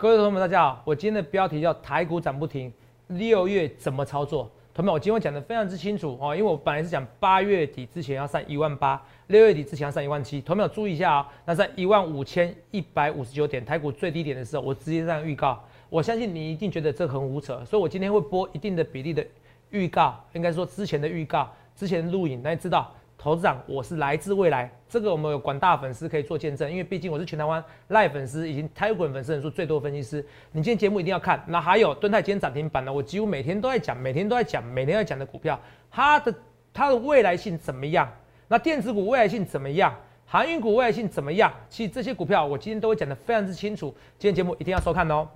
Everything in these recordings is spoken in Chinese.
各位同学们，大家好，我今天的标题叫台股涨不停，六月怎么操作？同学们，我今天讲的非常之清楚哦，因为我本来是讲八月底之前要上一万八，六月底之前要上一万七。同学们注意一下啊，那在一万五千一百五十九点台股最低点的时候，我直接这样预告。我相信你一定觉得这很胡扯，所以我今天会播一定的比例的预告，应该说之前的预告，之前的录影，大家知道。投资长，我是来自未来，这个我们有广大粉丝可以做见证，因为毕竟我是全台湾赖粉丝，已经台股粉丝人数最多分析师。你今天节目一定要看。那还有敦泰今天涨停板呢，我几乎每天都在讲，每天都在讲，每天在讲的股票，它的它的未来性怎么样？那电子股未来性怎么样？航运股未来性怎么样？其实这些股票我今天都会讲的非常之清楚。今天节目一定要收看哦。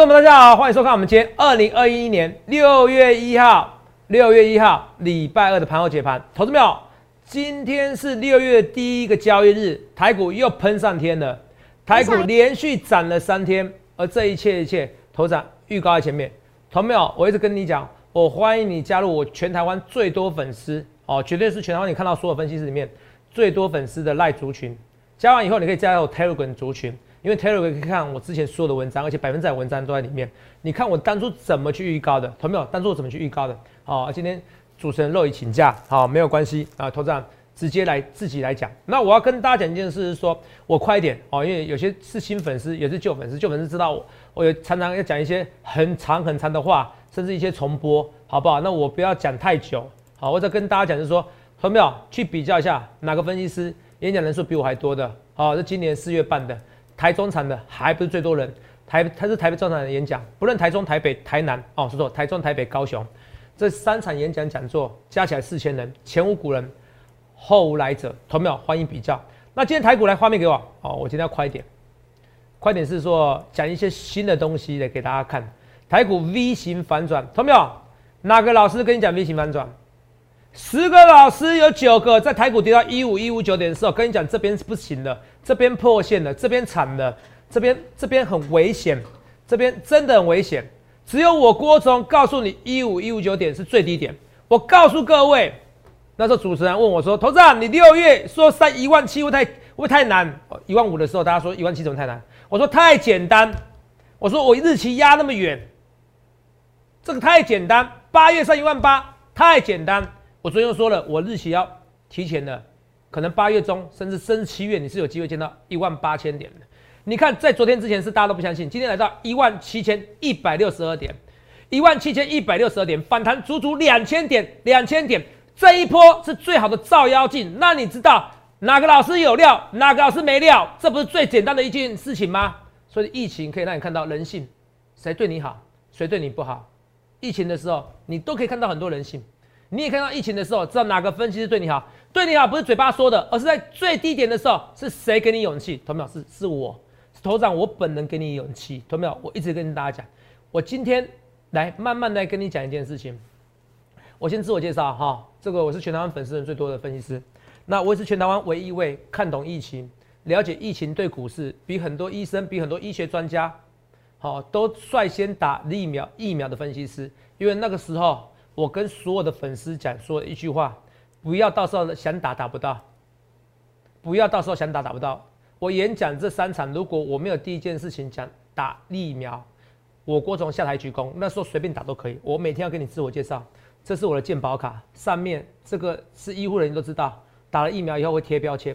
朋友们，大家好，欢迎收看我们今天二零二一年六月一号，六月一号礼拜二的盘后解盘。投资朋友，今天是六月第一个交易日，台股又喷上天了，台股连续涨了三天，而这一切一切，头长预告在前面。投资朋我一直跟你讲，我欢迎你加入我全台湾最多粉丝哦，绝对是全台湾你看到所有分析师里面最多粉丝的赖族群。加完以后，你可以加入 Telegram 族群。因为 Telegram 可以看我之前所有的文章，而且百分之百文章都在里面。你看我当初怎么去预告的，同没有？当初我怎么去预告的？好，今天主持人肉已请假，好，没有关系啊。投资长直接来自己来讲。那我要跟大家讲一件事，是说我快一点哦，因为有些是新粉丝，也是旧粉丝。旧粉丝知道我，我有常常要讲一些很长很长的话，甚至一些重播，好不好？那我不要讲太久，好，我再跟大家讲，就是说，投没有？去比较一下哪个分析师演讲人数比我还多的？好，是今年四月办的。台中场的还不是最多人，台他是台北中场的演讲，不论台中、台北、台南哦，是说台中、台北、高雄这三场演讲讲座加起来四千人，前无古人，后无来者，同没有？欢迎比较。那今天台股来画面给我哦，我今天要快一点，快点是说讲一些新的东西来给大家看。台股 V 型反转，同没有？哪个老师跟你讲 V 型反转？十个老师有九个在台股跌到一五一五九点的时候，跟你讲这边是不行的，这边破线了，这边惨了，这边这边很危险，这边真的很危险。只有我郭总告诉你一五一五九点是最低点。我告诉各位，那时候主持人问我说：“投资啊，你六月说三一万七会太会太难？一万五的时候，大家说一万七怎么太难？我说太简单。我说我日期压那么远，这个太简单。八月上一万八太简单。”我昨天说了，我日期要提前的，可能八月中甚至甚至七月，你是有机会见到一万八千点的。你看，在昨天之前是大家都不相信，今天来到一万七千一百六十二点，一万七千一百六十二点反弹足足两千点，两千点这一波是最好的照妖镜。那你知道哪个老师有料，哪个老师没料？这不是最简单的一件事情吗？所以疫情可以让你看到人性，谁对你好，谁对你不好。疫情的时候，你都可以看到很多人性。你也看到疫情的时候，知道哪个分析师对你好？对你好不是嘴巴说的，而是在最低点的时候，是谁给你勇气？同没有？是是我，是头长，我本人给你勇气。同没有？我一直跟大家讲，我今天来慢慢来跟你讲一件事情。我先自我介绍哈，这个我是全台湾粉丝人最多的分析师，那我也是全台湾唯一一位看懂疫情、了解疫情对股市比很多医生、比很多医学专家，好都率先打疫苗疫苗的分析师，因为那个时候。我跟所有的粉丝讲说一句话：不要到时候想打打不到，不要到时候想打打不到。我演讲这三场，如果我没有第一件事情讲打疫苗，我郭总下台鞠躬，那时候随便打都可以。我每天要跟你自我介绍，这是我的健保卡，上面这个是医护人员都知道，打了疫苗以后会贴标签，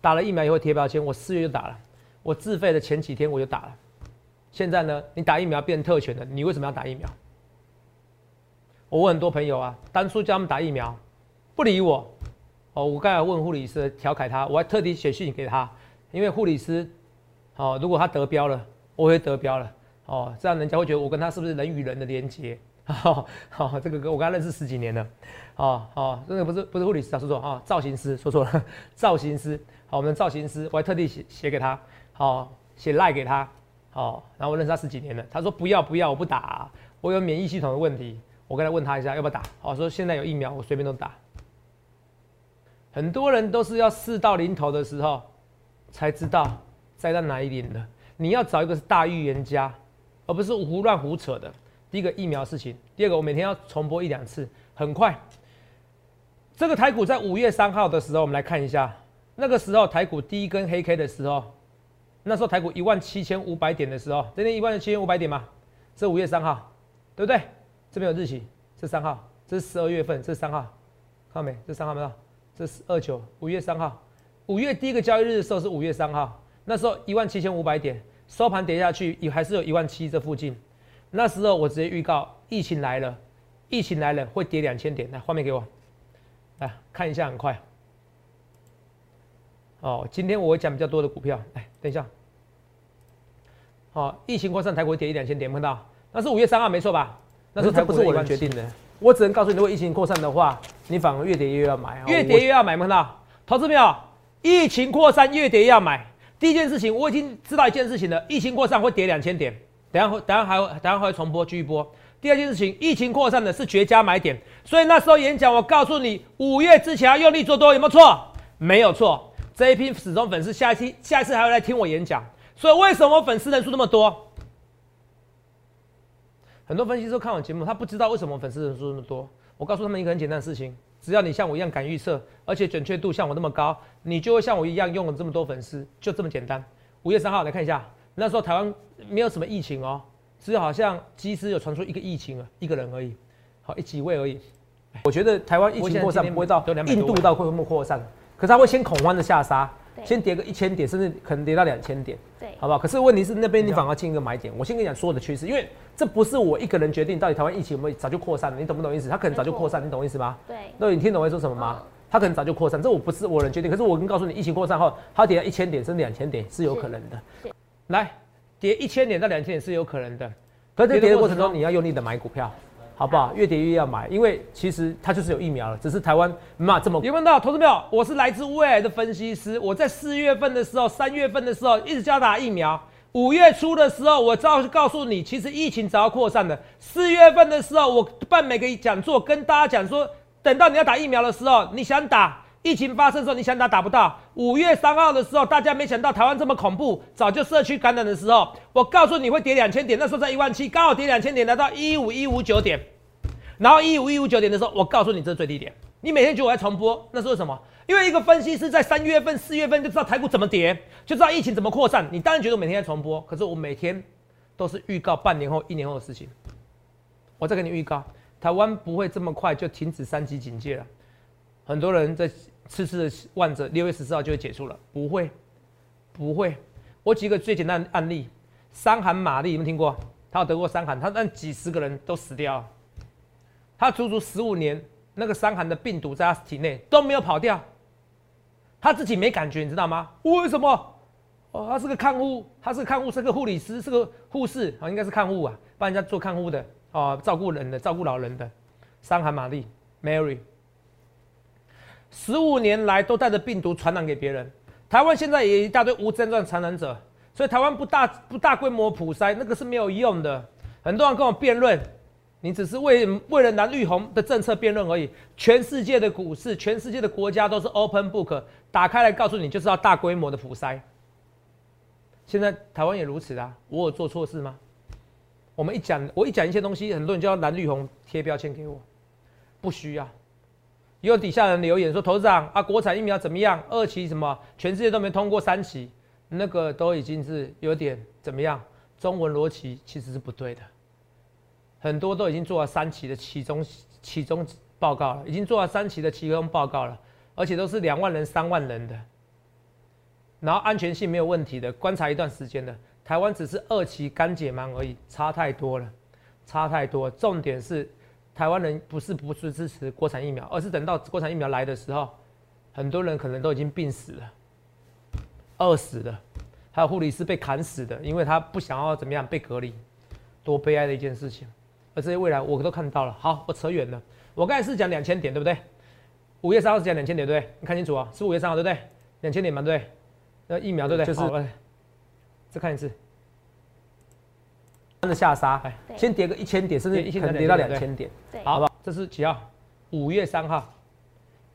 打了疫苗以后贴标签。我四月就打了，我自费的前几天我就打了。现在呢，你打疫苗变特权了，你为什么要打疫苗？我问很多朋友啊，当初叫他们打疫苗，不理我。哦，我刚才问护理师调侃他，我还特地写信给他，因为护理师，哦，如果他得标了，我会得标了，哦，这样人家会觉得我跟他是不是人与人的连接？好，好，这个哥我跟他认识十几年了，哦，哦，真的不是不是护理师啊，说错啊，造型师说错了，造型师，好，我们的造型师，我还特地写写给他，好，写赖给他，好，然后我认识他十几年了，他说不要不要，我不打，我有免疫系统的问题。我刚才问他一下要不要打，好说现在有疫苗，我随便都打。很多人都是要事到临头的时候才知道栽在哪一点的。你要找一个是大预言家，而不是胡乱胡扯的。第一个疫苗事情，第二个我每天要重播一两次，很快。这个台股在五月三号的时候，我们来看一下，那个时候台股第一根黑 K 的时候，那时候台股一万七千五百点的时候，今天一万七千五百点嘛，这五月三号，对不对？这边有日期，这三号，这是十二月份，这是三号，看到没？这三号没有？这是二九，五月三号，五月第一个交易日的时候是五月三号，那时候一万七千五百点，收盘跌下去也还是有一万七这附近，那时候我直接预告疫情来了，疫情来了会跌两千点，来画面给我。来看一下，很快。哦，今天我会讲比较多的股票。来，等一下。哦，疫情扩散，台股跌一两千点，看到？那是五月三号，没错吧？那是台不是我能决定的。我只能告诉你，如果疫情扩散的话，你反而越跌越要买。越跌越要买，没看到？投资没有？疫情扩散，越跌越要买。第一件事情，我已经知道一件事情了，疫情扩散会跌两千点。等下会，等下还会，等下还会重播，继续播。第二件事情，疫情扩散的是绝佳买点，所以那时候演讲，我告诉你，五月之前要用力做多，有没有错？没有错。这一批始终粉丝，下一期、下一次还会来听我演讲。所以为什么粉丝人数那么多？很多分析师看我节目，他不知道为什么粉丝人数那么多。我告诉他们一个很简单的事情：只要你像我一样敢预测，而且准确度像我那么高，你就会像我一样用了这么多粉丝，就这么简单。五月三号来看一下，那时候台湾没有什么疫情哦。只有好像机师有传出一个疫情啊，一个人而已，好一几位而已。我觉得台湾疫情扩散不会到印度到会不会扩散，可是它会先恐慌的下杀，先跌个一千点，甚至可能跌到两千点，对，好不好？可是问题是那边你反而进一个买点。我先跟你讲所有的趋势，因为这不是我一个人决定到底台湾疫情有没有早就扩散了，你懂不懂意思？它可能早就扩散，你懂意思吗？对，那你听懂我说什么吗？它可能早就扩散，这我不是我人决定，可是我跟告诉你，疫情扩散后它跌到一千点甚至两千点是有可能的。来。跌一千点到两千点是有可能的，可是跌的过程中你要用力的买股票，好不好？越跌越要买，因为其实它就是有疫苗了，只是台湾没这么。有问到投资没有？我是来自未来的分析师，我在四月份的时候、三月份的时候一直教打疫苗，五月初的时候我照告诉你，其实疫情早要扩散的。四月份的时候我办每个讲座，跟大家讲说，等到你要打疫苗的时候，你想打。疫情发生的时候，你想打打不到。五月三号的时候，大家没想到台湾这么恐怖，早就社区感染的时候，我告诉你会跌两千点，那时候在一万七，刚好跌两千点，来到一五一五九点。然后一五一五九点的时候，我告诉你这是最低点。你每天觉得我在重播，那是为什么？因为一个分析师在三月份、四月份就知道台股怎么跌，就知道疫情怎么扩散。你当然觉得我每天在重播，可是我每天都是预告半年后、一年后的事情。我再给你预告，台湾不会这么快就停止三级警戒了。很多人在。次次的望着六月十四号就会结束了，不会，不会。我举个最简单的案例，伤寒玛丽，有没有听过？他有得过伤寒，他让几十个人都死掉，他足足十五年，那个伤寒的病毒在他体内都没有跑掉，他自己没感觉，你知道吗？为什么？哦，他是个看护，他是个看护，是个护理师，是个护士啊，应该是看护啊，帮人家做看护的哦，照顾人的，照顾老人的。伤寒玛丽，Mary。十五年来都带着病毒传染给别人，台湾现在也一大堆无症状传染者，所以台湾不大不大规模普筛，那个是没有用的。很多人跟我辩论，你只是为为了蓝绿红的政策辩论而已。全世界的股市，全世界的国家都是 open book，打开来告诉你就是要大规模的普筛。现在台湾也如此啊，我有做错事吗？我们一讲，我一讲一些东西，很多人就要蓝绿红贴标签给我，不需要。有底下人留言说：“投资长啊，国产疫苗怎么样？二期什么？全世界都没通过三期，那个都已经是有点怎么样？中文逻辑其实是不对的，很多都已经做了三期的其中其中报告了，已经做了三期的其中报告了，而且都是两万人、三万人的，然后安全性没有问题的，观察一段时间的，台湾只是二期肝解盲而已，差太多了，差太多。重点是。”台湾人不是不是支持国产疫苗，而是等到国产疫苗来的时候，很多人可能都已经病死了、饿死了，还有护理师被砍死的，因为他不想要怎么样被隔离，多悲哀的一件事情。而这些未来我都看到了。好，我扯远了，我刚才是讲两千点，对不对？五月三号是讲两千点，对不对？你看清楚啊，是五月三号，对不对？两千点嘛，对不对？那疫苗对不对？就是，再看一次。的下杀，先跌个一千点，甚至可能跌到两千点，好不好？这是几号？五月三号，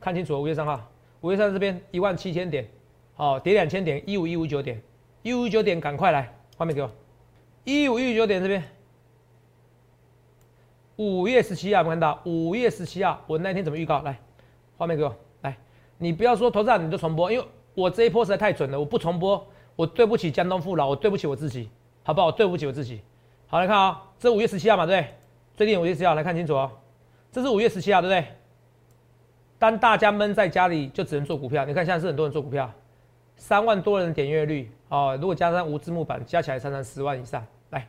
看清楚，五月三号，五月三号这边一万七千点，好，跌两千点，一五一五九点，一五九点，赶快来，画面给我，一五一五九点这边，五月十七号，有没有看到？五月十七号，我那天怎么预告？来，画面给我来。你不要说头上你就重播，因为我这一波实在太准了，我不重播，我对不起江东父老，我对不起我自己，好不好？我对不起我自己。好，来看啊，这五月十七号嘛，对不对？最近五月十七号，来看清楚哦。这是五月十七号，对不对？当大家闷在家里，就只能做股票。你看现在是很多人做股票，三万多人点阅率哦。如果加上无字幕版，加起来常常十万以上。来，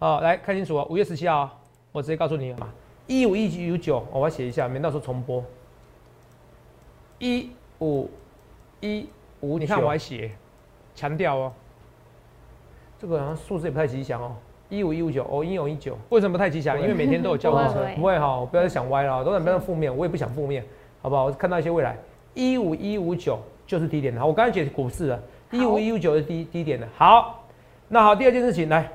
好，来看清楚哦。五月十七号，我直接告诉你嘛，一五一九九，我要写一下，免到时候重播。一五一五，你看我还写，强调哦。这个好像数字也不太吉祥哦。一五一五九哦，一五一九，为什么太吉祥？因为每天都有交通车，不会哈，不要再想歪了，都在不要负面，我也不想负面，好不好？我看到一些未来，一五一五九就是低点的，好，我刚才解股市了，一五一五九是低低点的，好，那好，第二件事情来，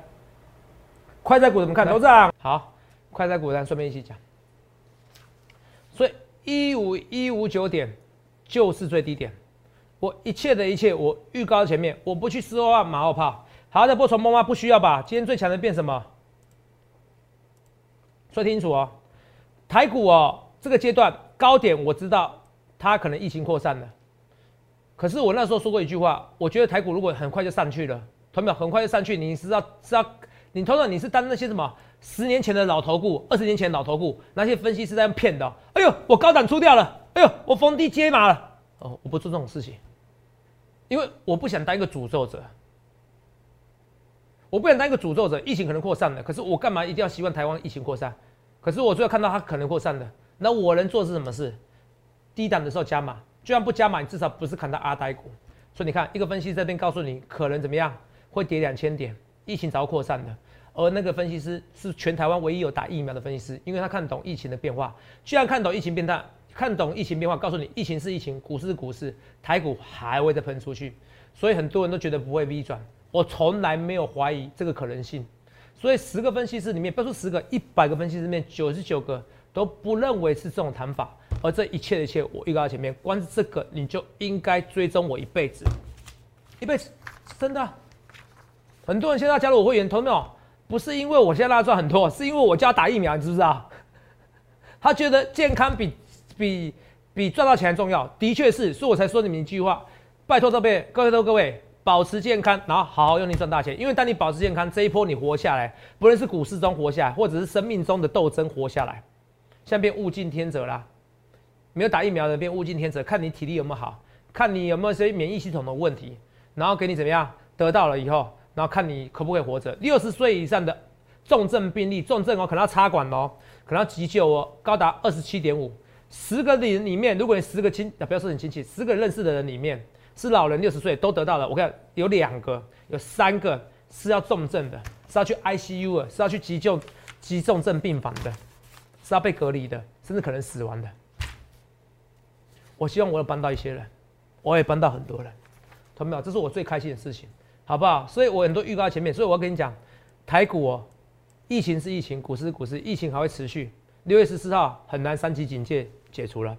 快在股怎么看？董事长，好，快在股咱顺便一起讲，所以一五一五九点就是最低点，我一切的一切我预告前面，我不去四万马后炮。好，再波重播吗？不需要吧。今天最强的变什么？说清楚哦。台股哦，这个阶段高点我知道它可能疫情扩散了。可是我那时候说过一句话，我觉得台股如果很快就上去了，同秒很快就上去，你是要是要你头上你是当那些什么十年前的老头股，二十年前老头股那些分析师在骗的。哎呦，我高档出掉了。哎呦，我逢低接码了。哦，我不做这种事情，因为我不想当一个诅咒者。我不想当一个诅咒者，疫情可能扩散了，可是我干嘛一定要希望台湾疫情扩散？可是我最后看到它可能扩散的，那我能做是什么事？低档的时候加码，就算不加码，你至少不是砍到阿呆股。所以你看，一个分析师这边告诉你可能怎么样，会跌两千点，疫情早扩散的。而那个分析师是全台湾唯一有打疫苗的分析师，因为他看懂疫情的变化。既然看懂疫情变大，看懂疫情变化，告诉你疫情是疫情，股市是股市，台股还会再喷出去。所以很多人都觉得不会 V 转。我从来没有怀疑这个可能性，所以十个分析师里面，不要说十个，一百个分析师里面，九十九个都不认为是这种谈法。而这一切的一切，我预告在前面，光是这个你就应该追踪我一辈子，一辈子，真的。很多人现在加入我会员，同没有？不是因为我现在让他赚很多，是因为我叫他打疫苗，你知不知道？他觉得健康比比比赚到钱重要，的确是，所以我才说你们一句话，拜托各位，各位都各位。保持健康，然后好好用力赚大钱。因为当你保持健康，这一波你活下来，不论是股市中活下来，或者是生命中的斗争活下来，现在变物竞天择啦。没有打疫苗的变物竞天择，看你体力有没有好，看你有没有些免疫系统的问题，然后给你怎么样得到了以后，然后看你可不可以活着。六十岁以上的重症病例，重症哦，可能要插管哦，可能要急救哦，高达二十七点五。十个人里面，如果你十个亲啊，不要说你亲戚，十个认识的人里面。是老人六十岁都得到了，我看有两个，有三个是要重症的，是要去 ICU 的，是要去急救急重症病房的，是要被隔离的，甚至可能死亡的。我希望我有帮到一些人，我也帮到很多人，同没有？这是我最开心的事情，好不好？所以我很多预告前面，所以我要跟你讲，台股哦，疫情是疫情，股市是股市，疫情还会持续。六月十四号很难三级警戒解除了，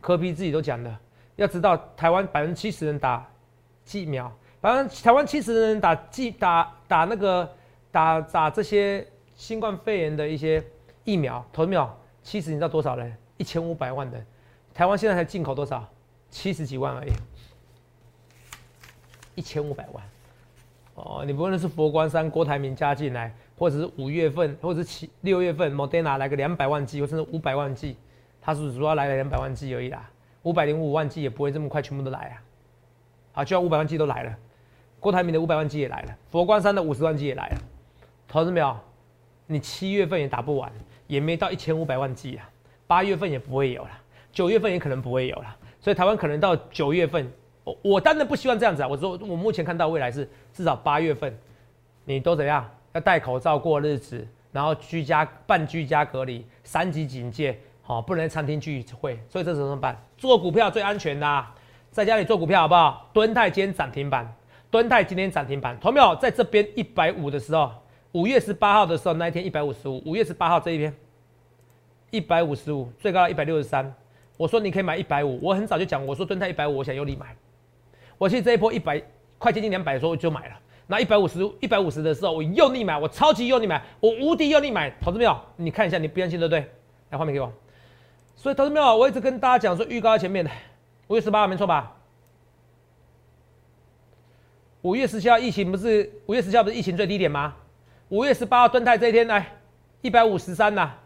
科比自己都讲了。要知道，台湾百分之七十人打疫苗，百分台湾七十人打疫打打那个打打这些新冠肺炎的一些疫苗，投秒七十，你知道多少人？一千五百万人，台湾现在才进口多少？七十几万而已，一千五百万。哦，你不论是佛光山郭台铭加进来，或者是五月份，或者是七六月份，Moderna 来个两百万剂，或者是五百万剂，他是主要来了两百万剂而已啦。五百零五万剂也不会这么快全部都来啊！好，就算五百万剂都来了，郭台铭的五百万剂也来了，佛光山的五十万剂也来了，投资没有？你七月份也打不完，也没到一千五百万剂啊，八月份也不会有了，九月份也可能不会有了，所以台湾可能到九月份，我我当然不希望这样子啊！我说我目前看到未来是至少八月份，你都怎样？要戴口罩过日子，然后居家半居家隔离，三级警戒。哦，不能在餐厅聚会，所以这时候怎么办？做股票最安全的，啊在家里做股票好不好？敦泰今天涨停板，敦泰今天涨停板，同没有？在这边一百五的时候，五月十八号的时候那一天一百五十五，五月十八号这一天一百五十五，最高一百六十三。我说你可以买一百五，我很早就讲，我说敦泰一百五，我想用力买。我其实这一波一百快接近两百的时候我就买了，那一百五十一百五十的时候，我用力买，我超级用力买，我无敌用力买，投资没有？你看一下，你不相信对不对？来画面给我。所以投资朋友？我一直跟大家讲说，预告在前面的五月十八号没错吧？五月十七号疫情不是五月十七号不是疫情最低点吗？五月十八号蹲泰这一天来一百五十三啦，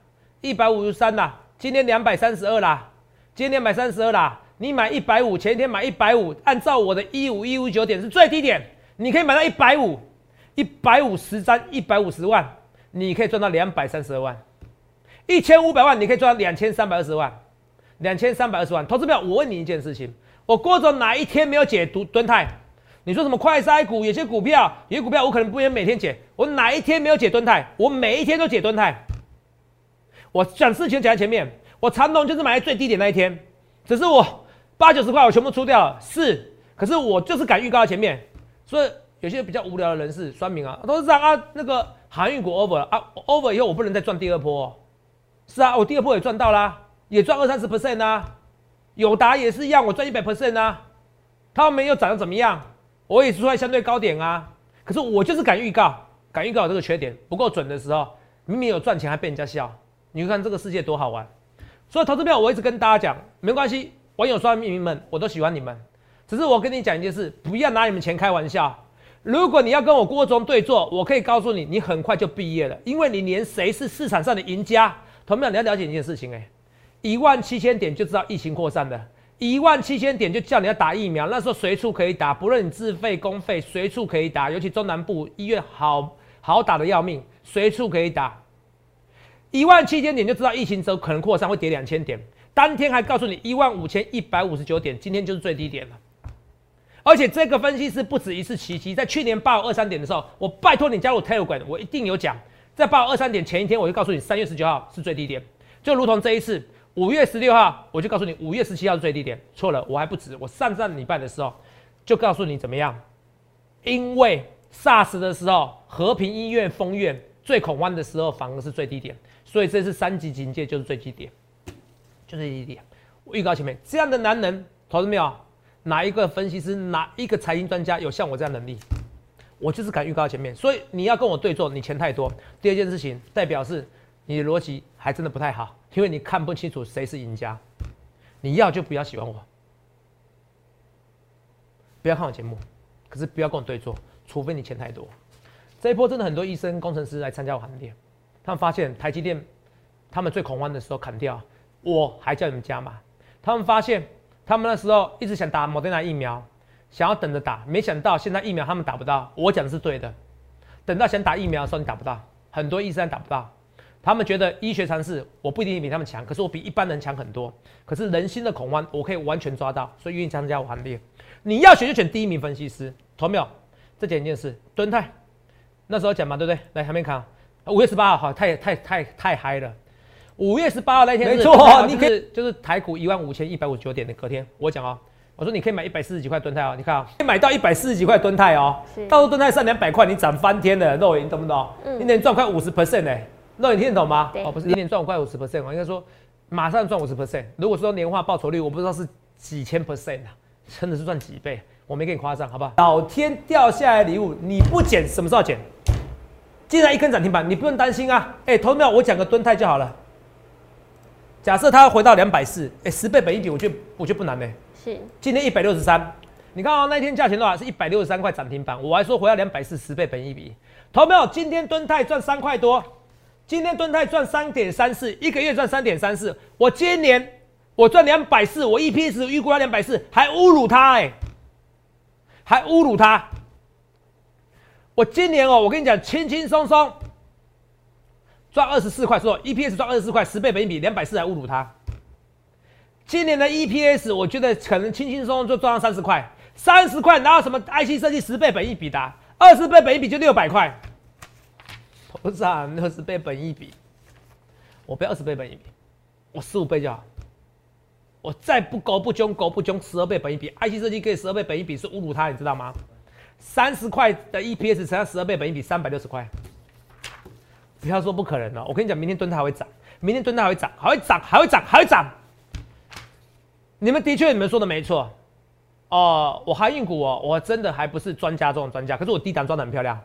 一百五十三啦，今天两百三十二啦，今天两百三十二啦。你买一百五，前一天买一百五，按照我的一五一五九点是最低点，你可以买到一百五，一百五十三，一百五十万，你可以赚到两百三十二万，一千五百万你可以赚两千三百二十万，两千三百二十万。投资票，我问你一件事情，我郭总哪一天没有解读蹲泰？你说什么快筛股？有些股票，有些股票我可能不能每天解，我哪一天没有解蹲泰？我每一天都解蹲泰。我讲事情讲在前面，我长龙就是买在最低点那一天，只是我。八九十块我全部出掉了，是，可是我就是敢预告在前面，所以有些比较无聊的人士、酸民啊，都是这样啊。那个航运股 over 了啊，over 以后我不能再赚第二波，是啊，我第二波也赚到啦，也赚二三十 percent 啊。友达也是一样，我赚一百 percent 啊。他们又涨得怎么样？我也是出在相对高点啊。可是我就是敢预告，敢预告这个缺点不够准的时候，明明有赚钱还被人家笑，你看这个世界多好玩。所以投资票我一直跟大家讲，没关系。网友刷秘们，我都喜欢你们，只是我跟你讲一件事，不要拿你们钱开玩笑。如果你要跟我郭总对坐，我可以告诉你，你很快就毕业了，因为你连谁是市场上的赢家，同样你要了解一件事情，哎，一万七千点就知道疫情扩散的，一万七千点就叫你要打疫苗，那时候随处可以打，不论你自费公费，随处可以打，尤其中南部医院好好打的要命，随处可以打。一万七千点就知道疫情之后可能扩散会跌两千点。当天还告诉你一万五千一百五十九点，今天就是最低点了。而且这个分析师不止一次奇迹，在去年八五二三点的时候，我拜托你加入 Telegram，我一定有讲。在八二三点前一天，我就告诉你三月十九号是最低点，就如同这一次五月十六号，我就告诉你五月十七号是最低点。错了，我还不止，我上上礼拜的时候就告诉你怎么样？因为 SARS 的时候，和平医院封院最恐慌的时候，反而是最低点，所以这是三级警戒，就是最低点。就是一点，预告前面这样的男人，投资没有？哪一个分析师，哪一个财经专家有像我这样能力？我就是敢预告前面，所以你要跟我对坐，你钱太多。第二件事情，代表是你的逻辑还真的不太好，因为你看不清楚谁是赢家。你要就不要喜欢我，不要看我节目，可是不要跟我对坐，除非你钱太多。这一波真的很多医生、工程师来参加我行列，他们发现台积电，他们最恐慌的时候砍掉。我还叫你们加码，他们发现他们那时候一直想打莫德纳疫苗，想要等着打，没想到现在疫苗他们打不到。我讲的是对的，等到想打疫苗的时候你打不到，很多医生打不到。他们觉得医学常识我不一定比他们强，可是我比一般人强很多。可是人心的恐慌我可以完全抓到，所以愿意参加我行列。你要选就选第一名分析师，同没有？这讲一件事，敦泰那时候讲嘛，对不对？来还没看，五月十八号，好，太太太太嗨了。五月十八号那天，没错，你可以就是台股一万五千一百五十九点的隔天，我讲哦，我说你可以买一百四十几块吨泰哦，你看啊，可以买到一百四十几块吨泰哦，到时候吨泰上两百块，你涨翻天了，肉眼懂不懂？嗯，一年赚快五十 percent 哎，肉眼听得懂吗？哦，不是，一年赚快五十 percent 我应该说马上赚五十 percent。如果说年化报酬率，我不知道是几千 percent 啊，真的是赚几倍，我没给你夸张，好不好？老天掉下来礼物，你不捡什么时候捡？既然一根涨停板，你不用担心啊，哎，投票我讲个吨泰就好了。假设它回到两百四，哎，十倍本一比，我觉得我觉得不难呢。今天一百六十三，你看啊，那天价钱的话是一百六十三块涨停板，我还说回到两百四，十倍本一比，投没有？今天敦泰赚三块多，今天敦泰赚三点三四，一个月赚三点三四，我今年我赚两百四，我 EPS 预估要两百四，还侮辱他哎，还侮辱他，我今年哦，我跟你讲，轻轻松松。赚二十四块，说 EPS 赚二十四块，十倍本一比，两百四还侮辱他。今年的 EPS 我觉得可能轻轻松松就赚到三十块，三十块哪有什么 IC 设计十倍本一比的？二十倍本一比就六百块。头上二十倍本一比，我不要二十倍本一比，我十五倍就好。我再不狗不凶狗不凶，十二倍本一比，IC 设计可以十二倍本一比是侮辱他，你知道吗？三十块的 EPS 乘上十二倍本一比，三百六十块。不要说不可能了，我跟你讲，明天蹲它还会涨，明天蹲它还会涨，还会涨，还会涨，还会涨。你们的确，你们说的没错，哦，我航运股哦，我真的还不是专家中的专家，可是我低档装的很漂亮。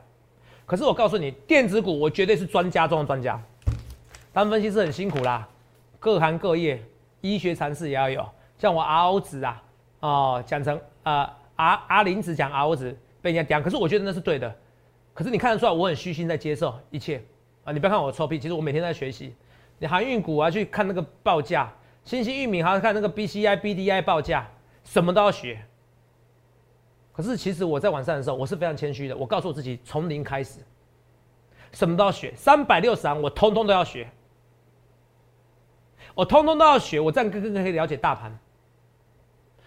可是我告诉你，电子股我绝对是专家中的专家。当分析师很辛苦啦，各行各业，医学常识也要有。像我阿欧子啊，哦，讲成啊阿阿林子讲阿欧子被人家讲，可是我觉得那是对的。可是你看得出来，我很虚心在接受一切啊！你不要看我臭屁，其实我每天在学习。你航运股啊，去看那个报价，新兴域名还要看那个 BCI、BDI 报价，什么都要学。可是其实我在晚上的时候，我是非常谦虚的。我告诉我自己，从零开始，什么都要学，三百六十行我通通都要学，我通通都要学，我这样更更可以了解大盘。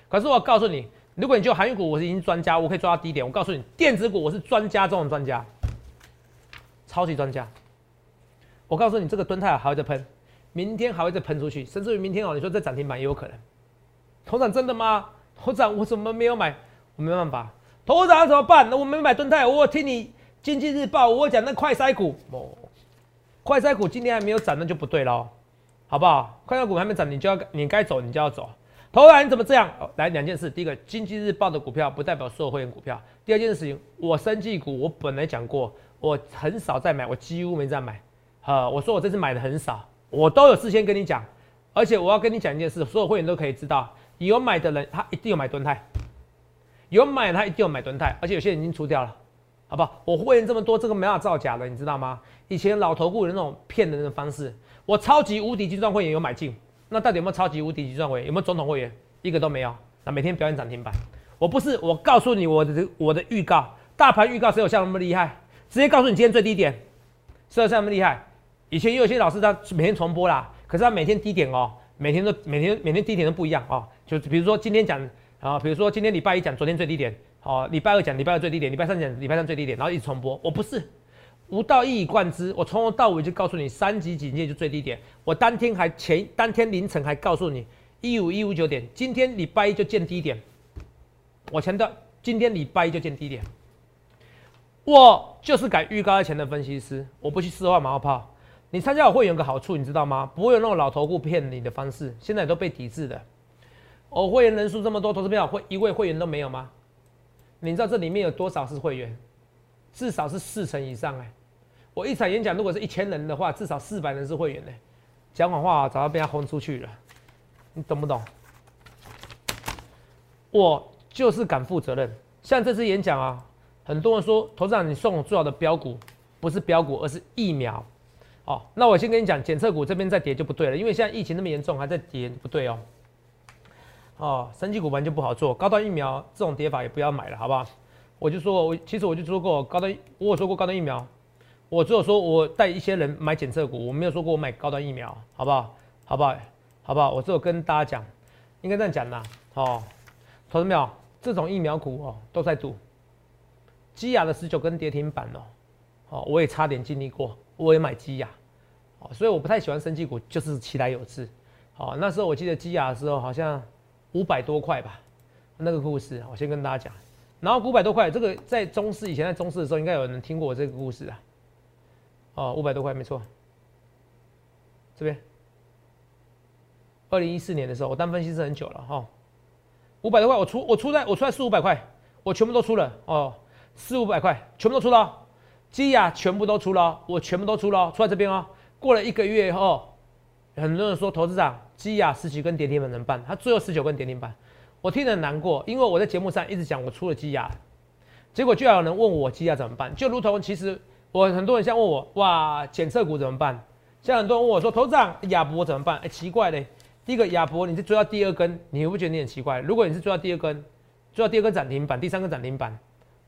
可是我告诉你，如果你就航运股，我是已经专家，我可以抓到低点。我告诉你，电子股我是专家中的专家，超级专家。我告诉你，这个吨泰还会再喷，明天还会再喷出去，甚至于明天哦，你说在涨停板也有可能。头涨真的吗？头涨我怎么没有买？我没办法。头涨怎么办？那我没买盾泰，我听你经济日报，我讲那快筛股哦，快筛股今天还没有涨，那就不对喽，好不好？快筛股还没涨，你就要你该走，你就要走。头涨你怎么这样？来两件事，第一个，经济日报的股票不代表所有会员股票。第二件事情，我生技股我本来讲过，我很少再买，我几乎没再买。呃，我说我这次买的很少，我都有事先跟你讲，而且我要跟你讲一件事，所有会员都可以知道，有买的人他一定有买吨泰，有买他一定有买吨泰，而且有些人已经出掉了，好不好？我会员这么多，这个没法造假的，你知道吗？以前老头顾的那种骗人的方式，我超级无敌金钻会员有买进，那到底有没有超级无敌金钻会员？有没有总统会员？一个都没有。那每天表演涨停板，我不是，我告诉你我的我的预告，大盘预告谁有像那么厉害？直接告诉你今天最低点，谁有像那么厉害？以前有些老师他每天重播啦，可是他每天低点哦，每天都每天每天低点都不一样哦。就比如说今天讲啊，比如说今天礼拜一讲昨天最低点，哦，礼拜二讲礼拜二最低点，礼拜三讲礼拜三最低点，然后一直重播。我不是无道一以贯之，我从头到尾就告诉你三级警戒就最低点。我当天还前当天凌晨还告诉你一五一五九点，今天礼拜一就见低点。我强调今天礼拜一就见低点。我就是改预告前的分析师，我不去四化马后炮。你参加我会员有个好处，你知道吗？不会有那种老头顾骗你的方式，现在都被抵制的。我会员人数这么多，投资票会一位会员都没有吗？你知道这里面有多少是会员？至少是四成以上哎。我一场演讲如果是一千人的话，至少四百人是会员呢。讲谎话早就被他轰出去了，你懂不懂？我就是敢负责任。像这次演讲啊，很多人说，投资长你送我最好的标股，不是标股，而是疫苗。哦，那我先跟你讲，检测股这边再跌就不对了，因为现在疫情那么严重，还在跌，不对哦。哦，升级股盘就不好做，高端疫苗这种跌法也不要买了，好不好？我就说，我其实我就说过高端，我有说过高端疫苗，我只有说我带一些人买检测股，我没有说过我买高端疫苗，好不好？好不好？好不好？我只有跟大家讲，应该这样讲啦。哦，投资没有？这种疫苗股哦，都在赌。基亚的十九根跌停板哦，哦，我也差点经历过。我也买基亚，哦，所以我不太喜欢生技股，就是期待有志。好，那时候我记得基亚的时候好像五百多块吧，那个故事我先跟大家讲。然后五百多块，这个在中市以前在中市的时候，应该有人听过我这个故事啊。哦，五百多块没错，这边，二零一四年的时候，我当分析师很久了哈。五百多块，我出我出在我出来四五百块，我全部都出了哦，四五百块全部都出了。基亚全部都出了，我全部都出了，出在这边哦。过了一个月以后，很多人说投资长，基亚十几根跌停板能办？他最后十九根跌停板，我听得很难过，因为我在节目上一直讲我出了基亚，结果就有人问我基亚怎么办？就如同其实我很多人像问我，哇，检测股怎么办？像很多人问我说，投资长亚博怎么办？哎，奇怪嘞，第一个亚博你是追到第二根，你会不会觉得你很奇怪？如果你是追到第二根，追到第二根涨停板，第三根涨停板，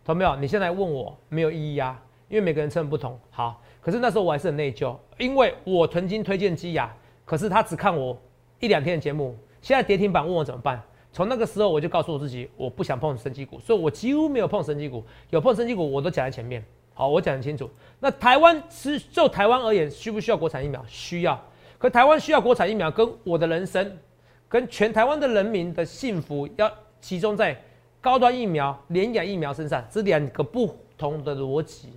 懂没有？你现在问我没有意义啊。因为每个人成本不同，好，可是那时候我还是很内疚，因为我曾经推荐基亚，可是他只看我一两天的节目，现在跌停板问我怎么办？从那个时候我就告诉我自己，我不想碰升级股，所以我几乎没有碰升级股，有碰升级股我都讲在前面。好，我讲很清楚。那台湾是就台湾而言，需不需要国产疫苗？需要。可台湾需要国产疫苗，跟我的人生，跟全台湾的人民的幸福，要集中在高端疫苗、联雅疫苗身上，这两个不同的逻辑。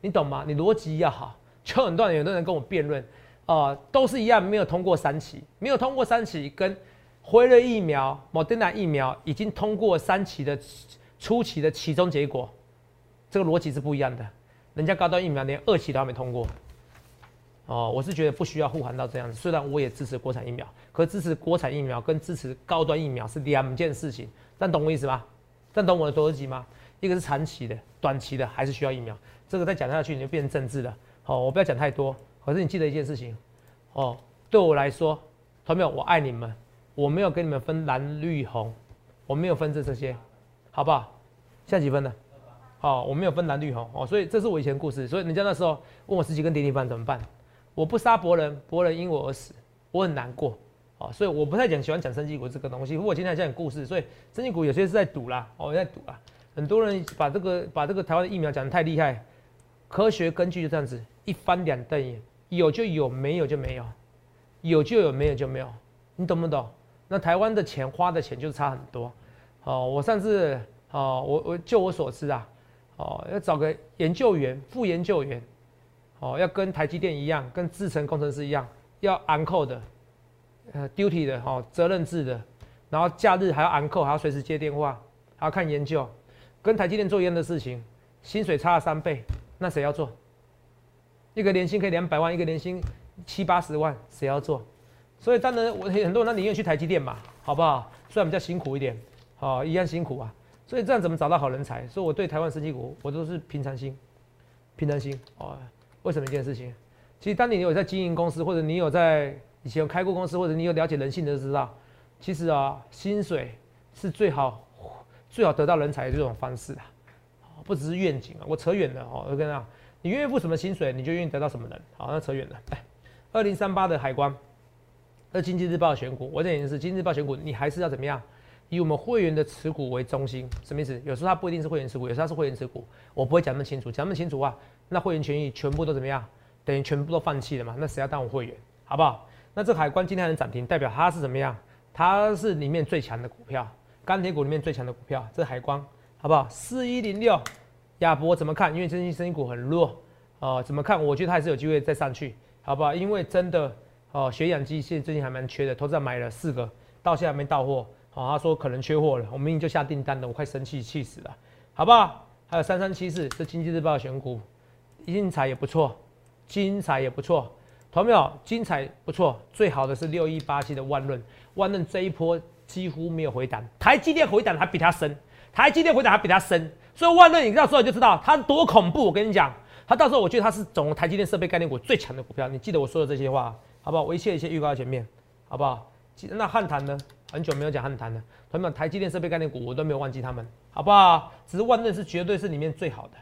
你懂吗？你逻辑要好，就很多人有的人跟我辩论，啊，都是一样，没有通过三期，没有通过三期，跟辉瑞疫苗、莫德纳疫苗已经通过三期的初期的其中结果，这个逻辑是不一样的。人家高端疫苗连二期都还没通过。哦，我是觉得不需要护航到这样子。虽然我也支持国产疫苗，可支持国产疫苗跟支持高端疫苗是两件事情。但懂我意思吗？但懂我的逻辑吗？一个是长期的，短期的还是需要疫苗。这个再讲下去你就变成政治了。好，我不要讲太多。可是你记得一件事情，哦，对我来说，朋友我爱你们，我没有跟你们分蓝绿红，我没有分这这些，好不好？现在几分了？好，我没有分蓝绿红哦，所以这是我以前故事。所以人家那时候问我十几根跌停板怎么办？我不杀博人，博人因我而死，我很难过，哦，所以我不太讲喜欢讲生技股这个东西。我今天讲故事，所以生技股有些是在赌啦，哦，在赌啦。很多人把这个把这个台湾的疫苗讲得太厉害，科学根据就这样子一翻两瞪眼，有就有，没有就没有，有就有，没有就没有，你懂不懂？那台湾的钱花的钱就差很多，哦，我上次哦，我我就我所知啊，哦，要找个研究员，副研究员。哦，要跟台积电一样，跟制程工程师一样，要 uncle 的，呃，duty 的，哦，责任制的，然后假日还要 uncle，还要随时接电话，还要看研究，跟台积电做一样的事情，薪水差了三倍，那谁要做？一个年薪可以两百万，一个年薪七八十万，谁要做？所以当然我很多人他宁愿去台积电嘛，好不好？虽然比较辛苦一点，好，一样辛苦啊。所以这样怎么找到好人才？所以我对台湾升级股，我都是平常心，平常心，哦。为什么一件事情？其实当你有在经营公司，或者你有在以前有开过公司，或者你有了解人性的，就知道，其实啊，薪水是最好最好得到人才的这种方式啊，不只是愿景啊。我扯远了哦，我跟你讲，你愿意付什么薪水，你就愿意得到什么人。好，那扯远了。哎，二零三八的海关，那经济日报选股，我讲的是经济日报选股，你还是要怎么样？以我们会员的持股为中心，什么意思？有时候它不一定是会员持股，有时候它是会员持股，我不会讲那么清楚。讲那么清楚啊，那会员权益全部都怎么样？等于全部都放弃了嘛？那谁要当我会员？好不好？那这海关今天能涨停，代表它是怎么样？它是里面最强的股票，钢铁股里面最强的股票，这是海关，好不好？四一零六，亚博怎么看？因为最近生意股很弱哦，怎么看？我觉得它还是有机会再上去，好不好？因为真的哦，血氧机现最近还蛮缺的，投资者买了四个，到现在没到货。哦，他说可能缺货了，我明明就下订单了，我快生气气死了，好不好？还有三三七四，是经济日报选股，精彩也不错，精彩也不错，同没有？精彩不错，最好的是六一八七的万润，万润这一波几乎没有回档，台积电回档还比它深，台积电回档还比它深，所以万润你到时候就知道它多恐怖。我跟你讲，它到时候我觉得它是总台积电设备概念股最强的股票，你记得我说的这些话，好不好？我一切一切预告在前面，好不好？那汉唐呢？很久没有讲汉谈了，同学们，台积电设备概念股我都没有忘记他们，好不好？只是万润是绝对是里面最好的。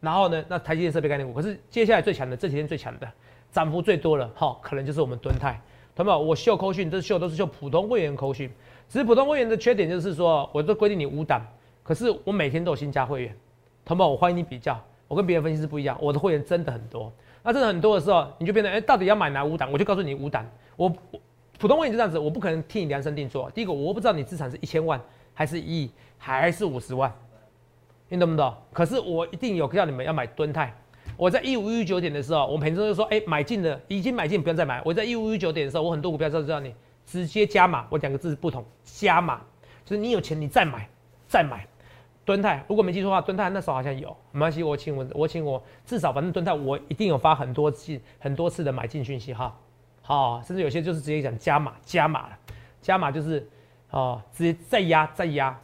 然后呢，那台积电设备概念股，可是接下来最强的这几天最强的，涨幅最多了，哈，可能就是我们敦泰。同学们，我秀扣讯，这秀都是秀普通会员扣讯，只是普通会员的缺点就是说，我都规定你五档，可是我每天都有新加会员。同胞，我欢迎你比较，我跟别人分析师不一样，我的会员真的很多。那真的很多的时候，你就变得，哎，到底要买哪五档？我就告诉你五档，我我。普通会员就这样子，我不可能替你量身定做。第一个，我不知道你资产是一千万，还是一亿，还是五十万，你懂不懂？可是我一定有叫你们要买吨泰。我在一五一九点的时候，我们平时就说，哎，买进的已经买进，不用再买。我在一五一九点的时候，我很多股票都知道你直接加码。我两个字不同，加码就是你有钱你再买，再买。吨泰如果没记错的话，吨泰那时候好像有，没关系，我请我我请我至少反正吨泰我一定有发很多次很多次的买进讯息哈。哦，甚至有些就是直接讲加码，加码了，加码就是哦，直接再压再压，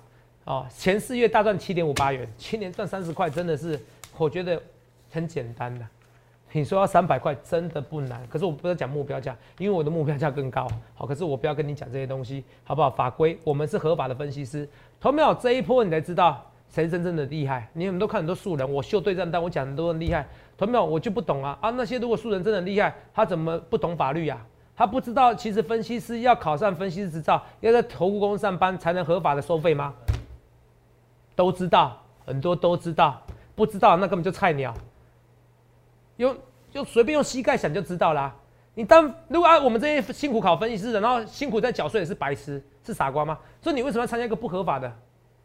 哦，前四月大赚七点五八元，去年赚三十块，真的是我觉得很简单的。你说要三百块真的不难，可是我不要讲目标价，因为我的目标价更高。好，可是我不要跟你讲这些东西，好不好？法规，我们是合法的分析师。投票这一波你才知道谁真正的厉害。你们都看很多素人，我秀对战单，我讲很多很厉害。同没有，我就不懂啊啊！那些如果素人真的厉害，他怎么不懂法律呀？他不知道其实分析师要考上分析师执照，要在投顾公司上班才能合法的收费吗？都知道，很多都知道，不知道那根本就菜鸟。用就随便用膝盖想就知道啦。你当如果按我们这些辛苦考分析师的，然后辛苦在缴税的是白痴是傻瓜吗？所以你为什么要参加一个不合法的？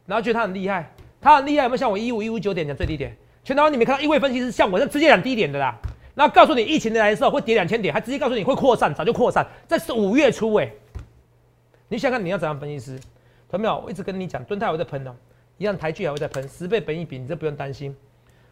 然后觉得他很厉害，他很厉害有没有像我一五一五九点的最低点？全台湾你没看到一位分析师像我这直接讲低点的啦，然后告诉你疫情的来的时候会跌两千点，还直接告诉你会扩散，早就扩散，这是五月初哎，你想看你要怎样分析师？同没有？我一直跟你讲，敦泰我在喷哦，一样台剧还会在喷，十倍本一比，你这不用担心。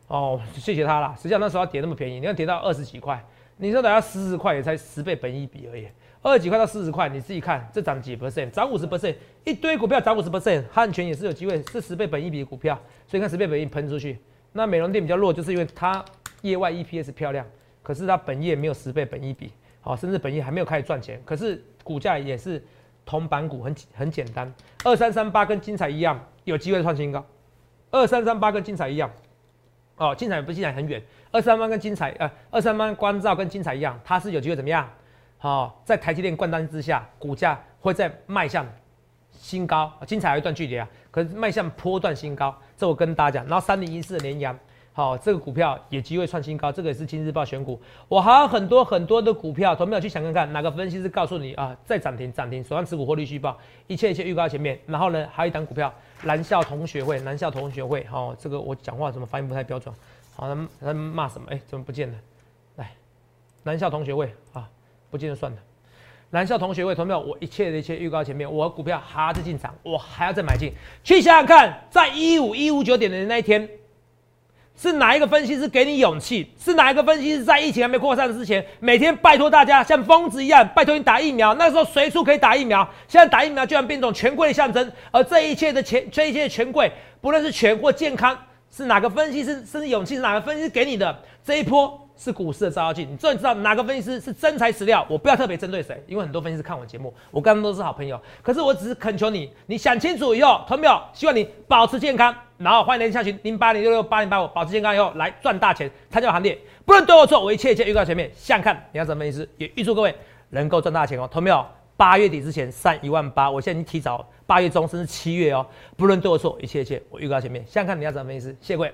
哦，谢谢他啦。实际上那时候要跌那么便宜，你看跌到二十几块，你说等下四十块也才十倍本一比而已，二十几块到四十块，你自己看这涨几 percent，涨五十 percent，一堆股票涨五十 percent，汉泉也是有机会是十倍本一比的股票，所以看十倍本一喷出去。那美容店比较弱，就是因为它业外 EPS 漂亮，可是它本业没有十倍本一比，好，甚至本业还没有开始赚钱，可是股价也是铜板股，很很简单，二三三八跟精彩一样，有机会创新高，二三三八跟精彩一样。哦，精彩不精彩很远，二三万跟精彩，呃，二三万关照跟精彩一样，它是有机会怎么样？好，在台积电灌单之下，股价会在迈向新高，精彩有一段距离啊，可是迈向波段新高，这我跟大家讲。然后三零一四的联阳。好，这个股票也机会创新高，这个也是今日报选股。我还有很多很多的股票，同没有去想看看哪个分析师告诉你啊，再涨停涨停，手上持股获利续报，一切一切预告前面。然后呢，还有一档股票，南校同学会，南校同学会，好，这个我讲话怎么发音不太标准？好，他他骂什么？哎，怎么不见了？来，南校同学会啊，不见就算了。南校同学会，同没有？我一切的一切预告前面，我股票还要再进场，我还要再买进去想想看，在一五一五九点的那一天。是哪一个分析师给你勇气？是哪一个分析师在疫情还没扩散之前，每天拜托大家像疯子一样拜托你打疫苗？那时候随处可以打疫苗，现在打疫苗居然变种权贵的象征。而这一切的权，这一切的权贵，不论是权或健康，是哪个分析师，甚至勇气是哪个分析师给你的？这一波。是股市的照妖镜，你终于知道哪个分析师是真材实料。我不要特别针对谁，因为很多分析师看我节目，我跟他们都是好朋友。可是我只是恳求你，你想清楚以后，同没有？希望你保持健康，然后欢迎您下群零八零六六八零八五，保持健康以后来赚大钱，参加行列。不论对我错，我一切一切预告前面，想看你要什么分析师，也预祝各位能够赚大钱哦。同没有？八月底之前上一万八，我现在已经提早八月中甚至七月哦。不论对我错，一切一切我预告前面，想看你要什么分析师，谢谢各位。